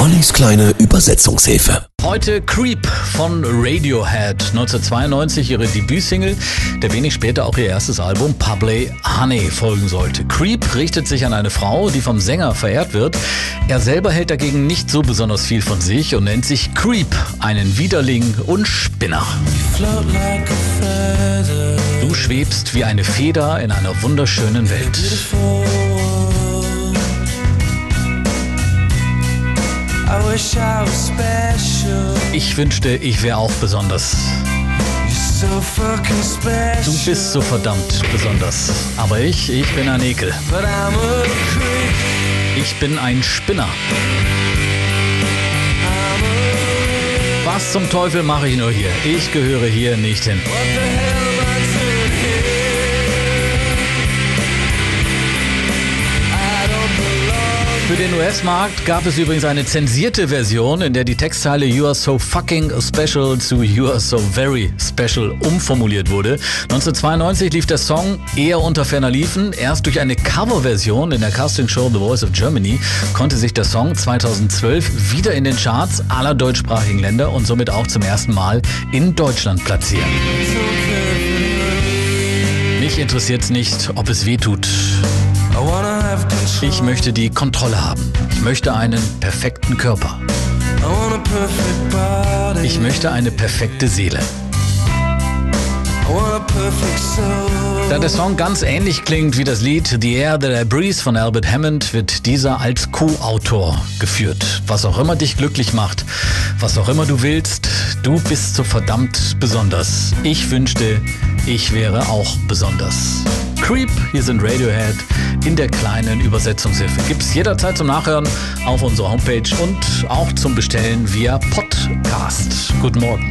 Ollis kleine Übersetzungshilfe. Heute Creep von Radiohead. 1992 ihre Debütsingle, der wenig später auch ihr erstes Album Public Honey folgen sollte. Creep richtet sich an eine Frau, die vom Sänger verehrt wird. Er selber hält dagegen nicht so besonders viel von sich und nennt sich Creep, einen Widerling und Spinner. Du schwebst wie eine Feder in einer wunderschönen Welt. Ich wünschte, ich wäre auch besonders. Du bist so verdammt besonders. Aber ich, ich bin ein Ekel. Ich bin ein Spinner. Was zum Teufel mache ich nur hier? Ich gehöre hier nicht hin. Für den US-Markt gab es übrigens eine zensierte Version, in der die Textzeile You are so fucking special zu You are so very special umformuliert wurde. 1992 lief der Song eher unter ferner Liefen. Erst durch eine Coverversion in der Castingshow The Voice of Germany konnte sich der Song 2012 wieder in den Charts aller deutschsprachigen Länder und somit auch zum ersten Mal in Deutschland platzieren. Mich interessiert es nicht, ob es weh tut. Ich möchte die Kontrolle haben. Ich möchte einen perfekten Körper. Ich möchte eine perfekte Seele. Da der Song ganz ähnlich klingt wie das Lied The Air That I Breathe von Albert Hammond, wird dieser als Co-Autor geführt. Was auch immer dich glücklich macht, was auch immer du willst, du bist so verdammt besonders. Ich wünschte, ich wäre auch besonders. Creep, hier sind Radiohead in der kleinen Übersetzungshilfe. Gibt's jederzeit zum Nachhören auf unserer Homepage und auch zum Bestellen via Podcast. Guten Morgen.